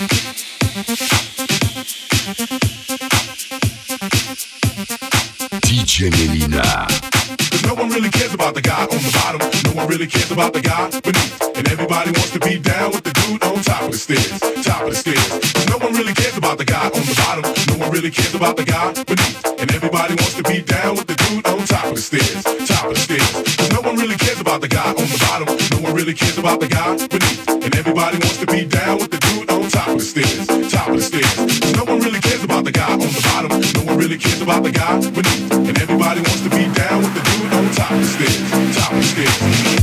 Müzik about the guy on the bottom. No one really cares about the guy beneath. And everybody wants to be down with the dude on top of the stairs. Top of the stairs. No one really cares about the guy on the bottom. No one really cares about the guy beneath. And everybody wants to be down with the dude on top of the stairs. Top of the stairs. No one really cares about the guy on the bottom. No one really cares about the guy beneath. And everybody wants to be down with the dude on top of the stairs. Top of the stairs. No one really cares about the guy on the bottom. No one really cares about the guy beneath. And everybody wants to be down with the dude on top of the stairs. Top of the stairs.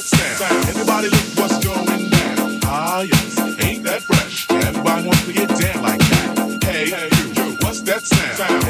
that sound? Everybody look what's going down. Ah yes, ain't that fresh? Everybody wants to get down like that. Hey, hey, what's that sound?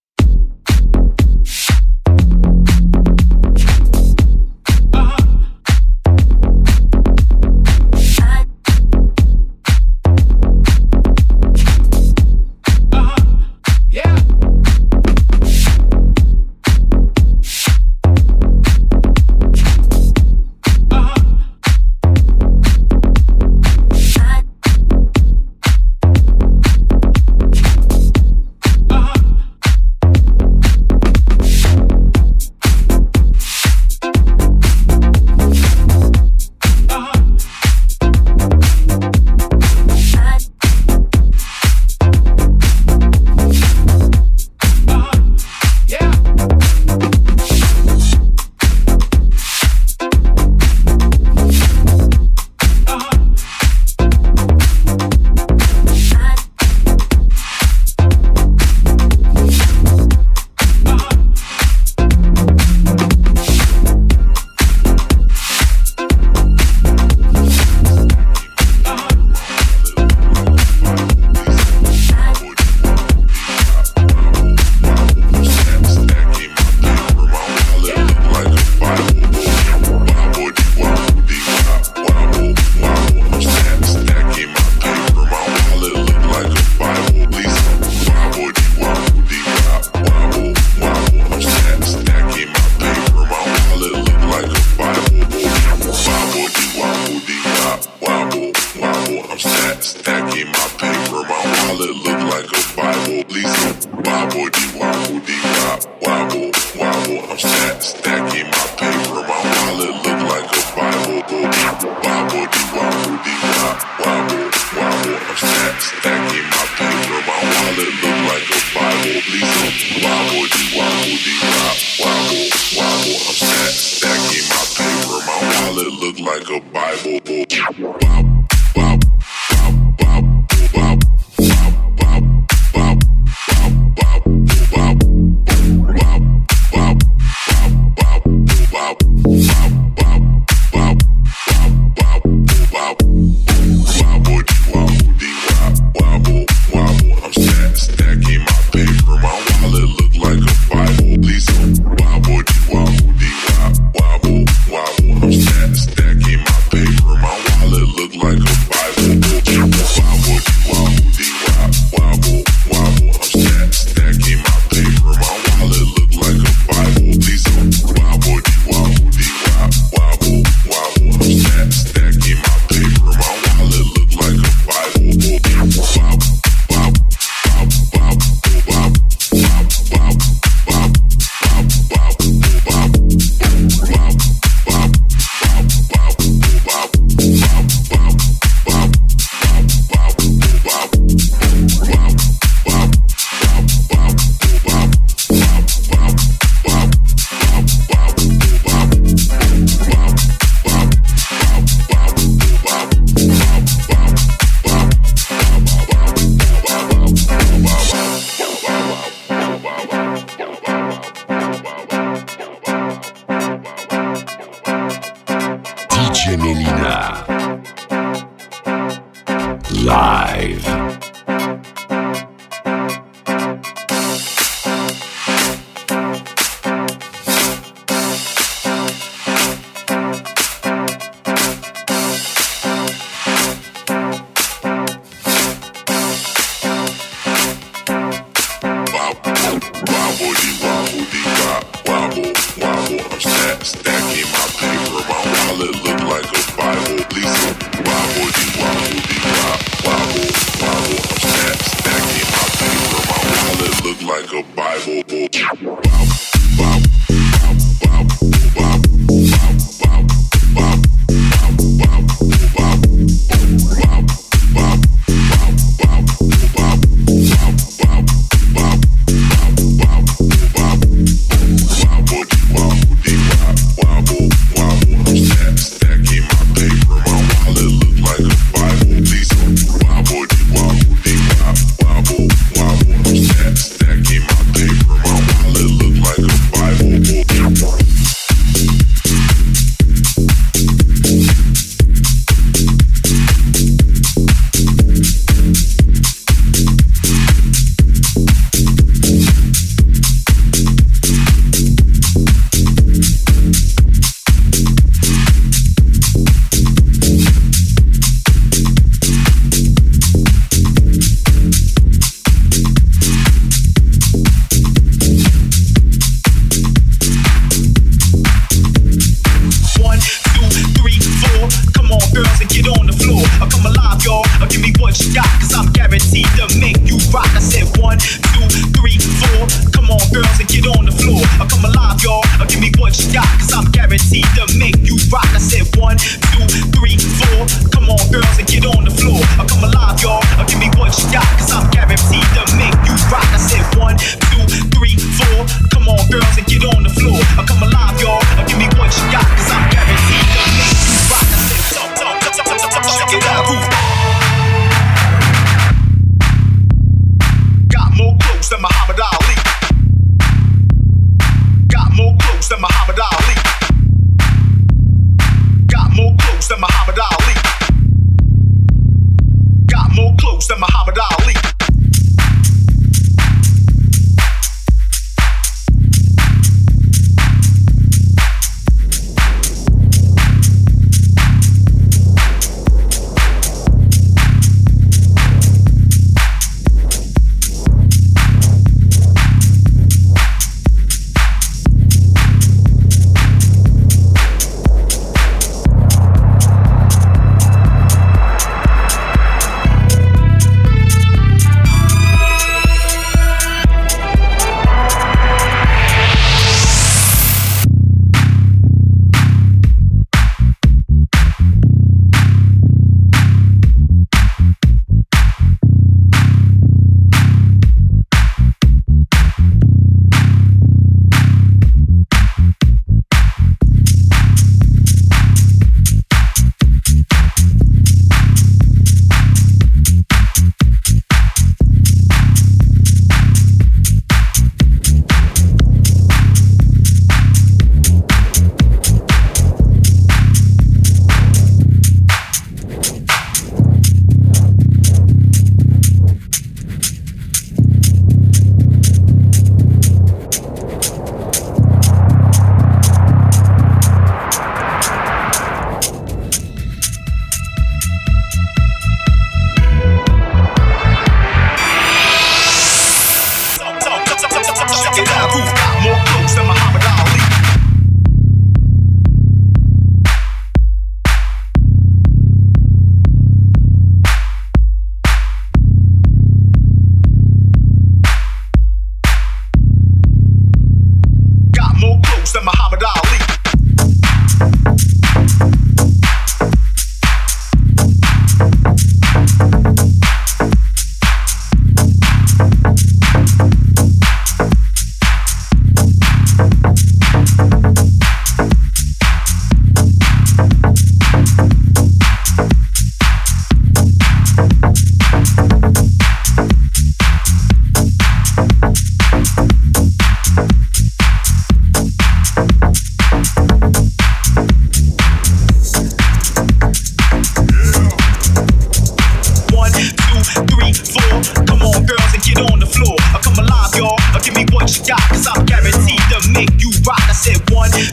I said one, two,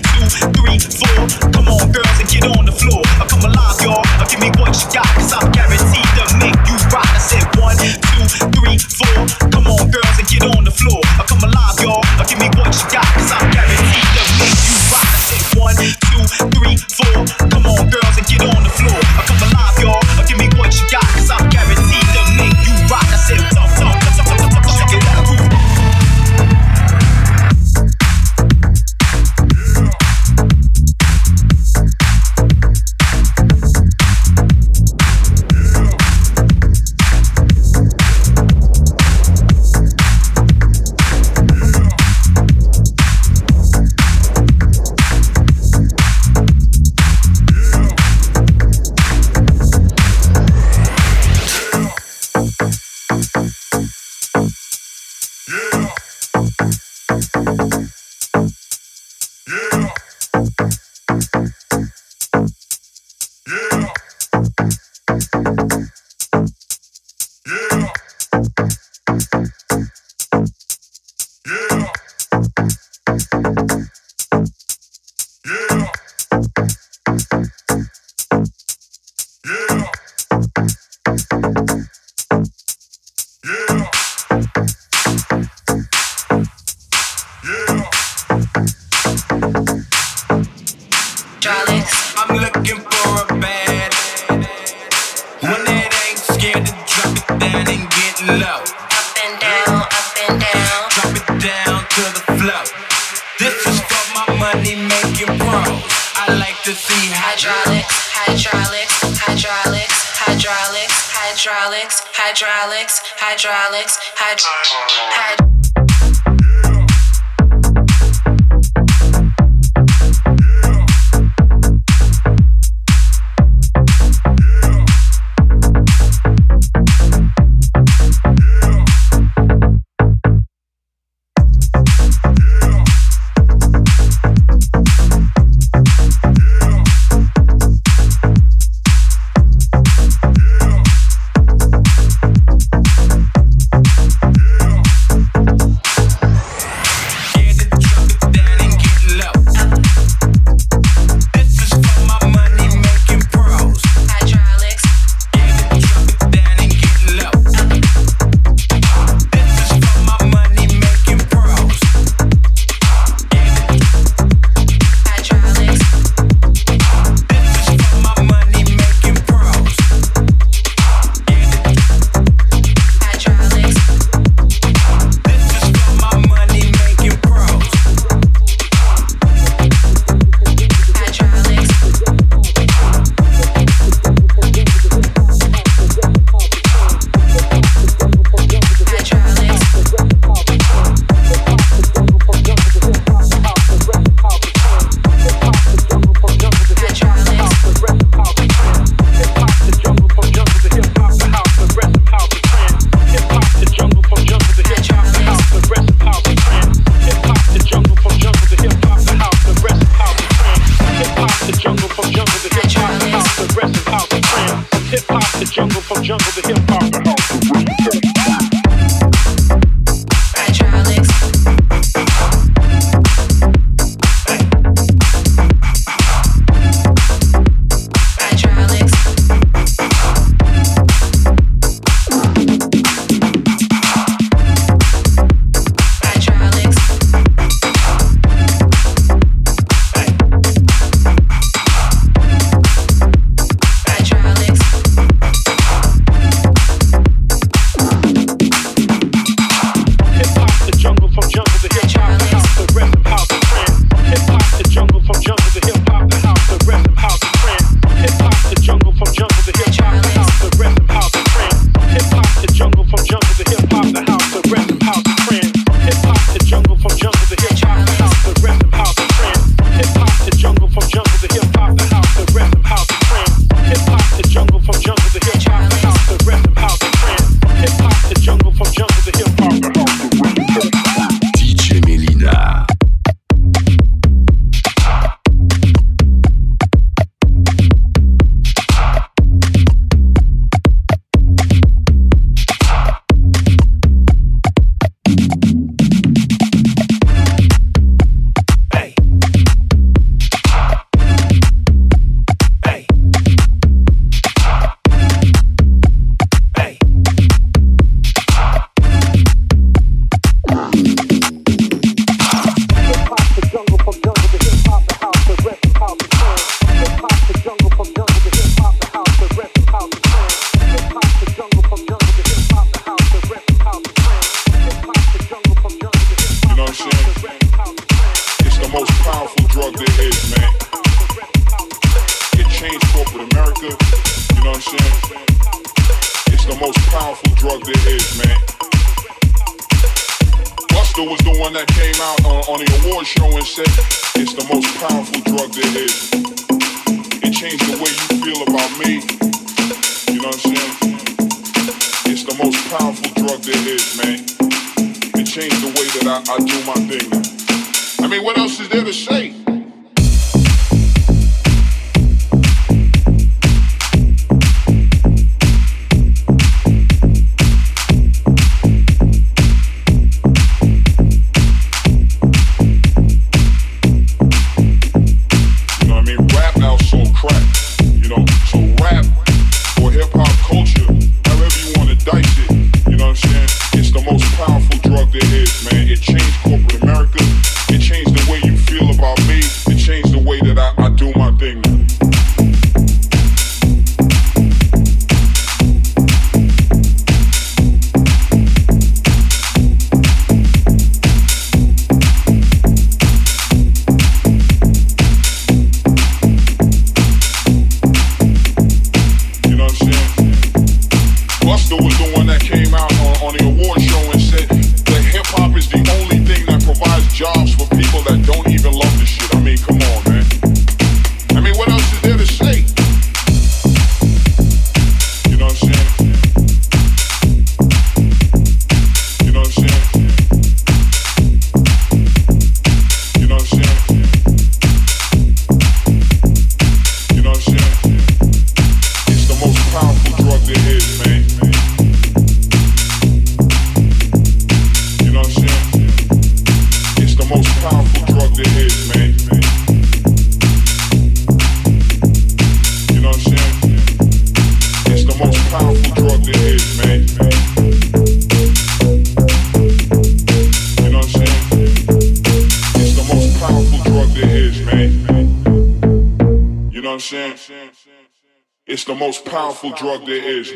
three, four. Come on, girls, and get on the floor. I come alive, y'all. Give me what you got. hydraulics, hydraulics, hydraulics. Hyd- Luther was the one that came out on the award show and said, it's the most powerful drug there is. It changed the way you feel about me. You know what I'm saying? It's the most powerful drug there is, man. It changed the way that I, I do my thing. I mean, what else is there to say? saying? It's the most powerful drug there is.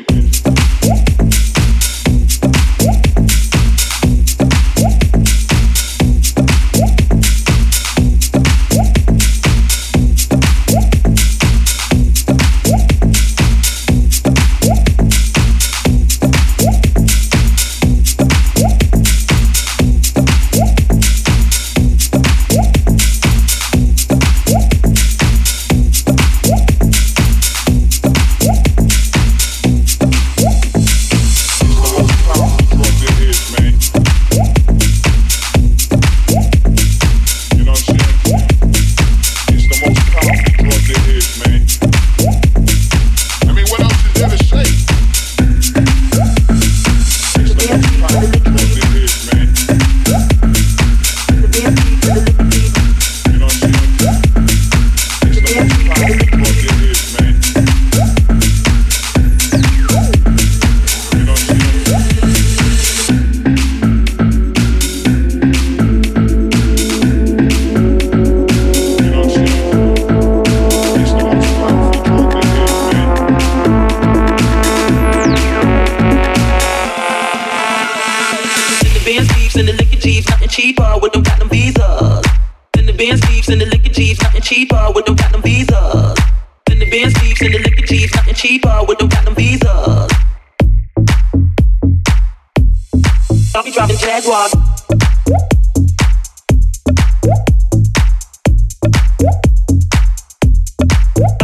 I'll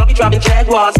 be driving Jaguars.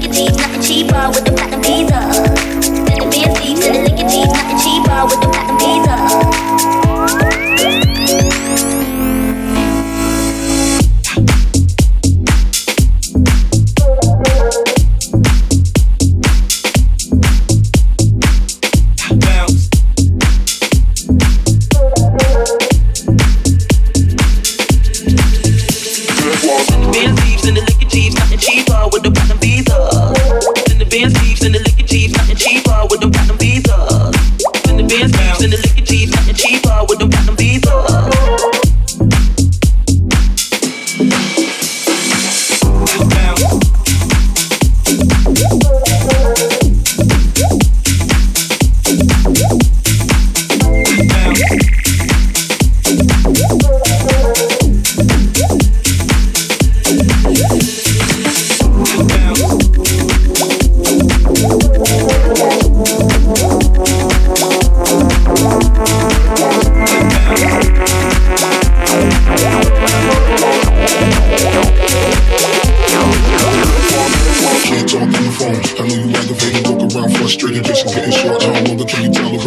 nothing cheaper with the platinum visa. Better be asleep to the lick your teeth, nothing cheaper with the platinum visa.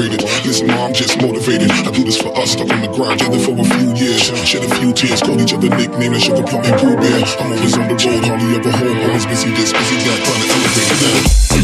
frustrated. Listen, I'm just motivated. I do this for us, stuck on the grind, together for a few years. Shed a few tears, called each other nicknames, Sugar Plum and Pooh Bear. I'm always on the road, hardly ever home. Always busy this, busy that, trying to elevate that.